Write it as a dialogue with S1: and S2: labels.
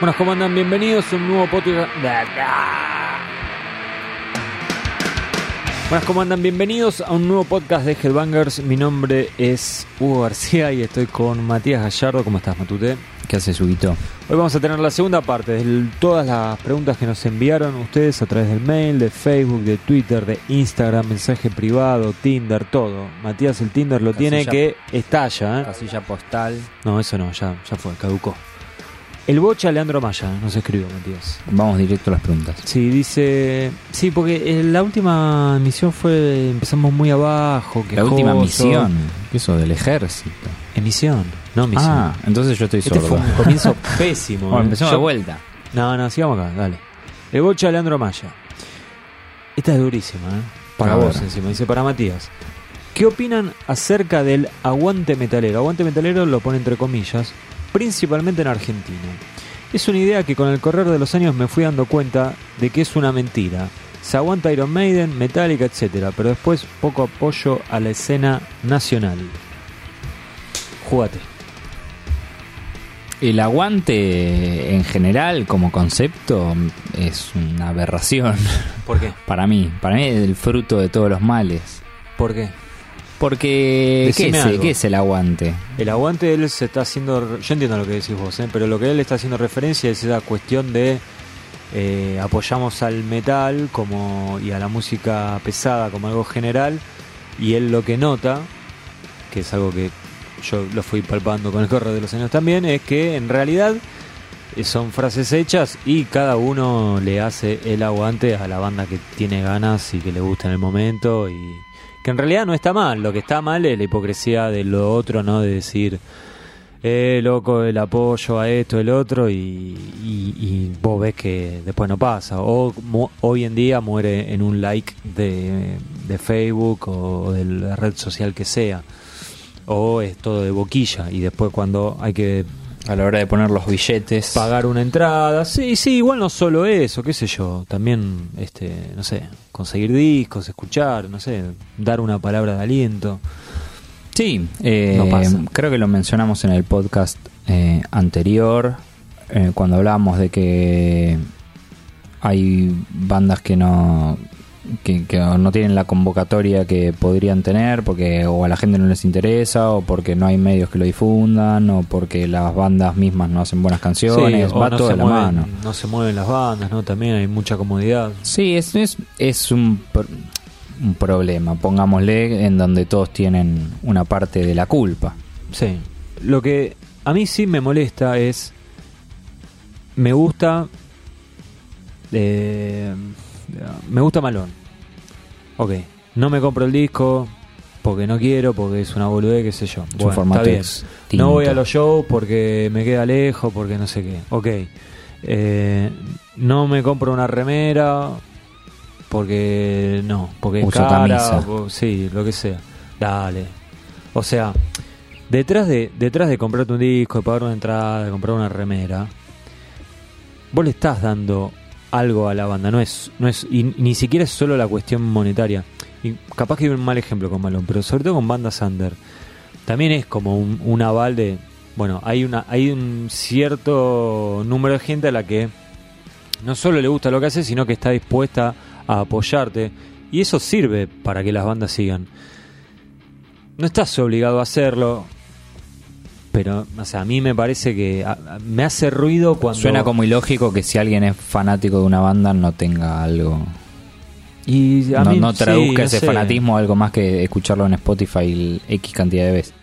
S1: Buenas, ¿cómo andan? Bienvenidos a un nuevo podcast. Buenas, ¿cómo andan? Bienvenidos a un nuevo podcast de Headbangers. Mi nombre es Hugo García y estoy con Matías Gallardo. ¿Cómo estás, Matute?
S2: ¿Qué hace Huguito?
S1: Hoy vamos a tener la segunda parte de todas las preguntas que nos enviaron ustedes a través del mail, de Facebook, de Twitter, de Instagram, mensaje privado, Tinder, todo. Matías el Tinder lo tiene que estalla, ¿eh?
S2: Casilla postal.
S1: No, eso no, ya, ya fue, caducó. El bocha Leandro Maya nos escribió, Matías.
S2: Vamos directo a las preguntas.
S1: Sí, dice. Sí, porque en la última emisión fue. Empezamos muy abajo.
S2: La última misión. Eso del ejército.
S1: Emisión, no misión.
S2: Ah, entonces yo estoy
S1: este
S2: sordo.
S1: fue un comienzo pésimo.
S2: Bueno,
S1: ¿eh?
S2: empezamos
S1: Yo-
S2: de vuelta.
S1: No, no, sigamos acá, dale. El bocha Leandro Maya. Esta es durísima, ¿eh? Para vos encima, dice para Matías. ¿Qué opinan acerca del aguante metalero? Aguante metalero lo pone entre comillas, principalmente en Argentina. Es una idea que con el correr de los años me fui dando cuenta de que es una mentira. Se aguanta Iron Maiden, Metallica, etcétera, pero después poco apoyo a la escena nacional. Júgate.
S2: El aguante en general como concepto es una aberración
S1: ¿Por qué?
S2: para mí. Para mí es el fruto de todos los males.
S1: ¿Por qué?
S2: Porque, ¿qué es,
S1: algo.
S2: qué es el aguante?
S1: El aguante él se está haciendo, yo entiendo lo que decís vos, ¿eh? pero lo que él está haciendo referencia es esa cuestión de eh, apoyamos al metal como y a la música pesada como algo general y él lo que nota, que es algo que yo lo fui palpando con el correr de los años también, es que en realidad eh, son frases hechas y cada uno le hace el aguante a la banda que tiene ganas y que le gusta en el momento y que en realidad no está mal, lo que está mal es la hipocresía de lo otro, ¿no? De decir, eh, loco, el apoyo a esto, el otro, y, y- vos ves que después no pasa. O mu- hoy en día muere en un like de, de Facebook o de la red social que sea. O es todo de boquilla y después cuando hay que
S2: A la hora de poner los billetes.
S1: pagar una entrada. Sí, sí, igual no solo eso, qué sé yo. También, este, no sé, conseguir discos, escuchar, no sé, dar una palabra de aliento.
S2: Sí, eh,
S1: No pasa.
S2: creo que lo mencionamos en el podcast eh, anterior, eh, cuando hablábamos de que hay bandas que no que, que no tienen la convocatoria que podrían tener porque o a la gente no les interesa o porque no hay medios que lo difundan o porque las bandas mismas no hacen buenas canciones, va
S1: no
S2: todo de la
S1: mueven,
S2: mano.
S1: No se mueven las bandas, ¿no? También hay mucha comodidad.
S2: Sí, es, es, es un problema, pongámosle, en donde todos tienen una parte de la culpa.
S1: Sí. Lo que a mí sí me molesta es. Me gusta. eh, me gusta Malón. Ok. No me compro el disco porque no quiero, porque es una boludez, qué sé yo.
S2: Es un
S1: Bueno,
S2: formato
S1: está bien.
S2: extinto.
S1: No voy a los shows porque me queda lejos, porque no sé qué. Ok. Eh, no me compro una remera porque no, porque es cara,
S2: camisa.
S1: o- sí, lo que sea. Dale. O sea, detrás de detrás de comprarte un disco, de pagar una entrada, de comprar una remera, vos le estás dando algo a la banda, no es no es y ni siquiera es solo la cuestión monetaria. Y capaz que hay un mal ejemplo con Malón, pero sobre todo con bandas under. También es como un, un aval de bueno, hay una hay un cierto número de gente a la que no solo le gusta lo que hace, sino que está dispuesta a apoyarte. Y eso sirve para que las bandas sigan. No estás obligado a hacerlo. Pero, o sea, a mí me parece que a- a- me hace ruido cuando...
S2: Suena como ilógico que si alguien es fanático de una banda no tenga algo.
S1: Y a
S2: no,
S1: mí,
S2: no
S1: sí,
S2: traduzca
S1: no
S2: ese
S1: sé.
S2: fanatismo a algo más que escucharlo en Spotify X cantidad de veces.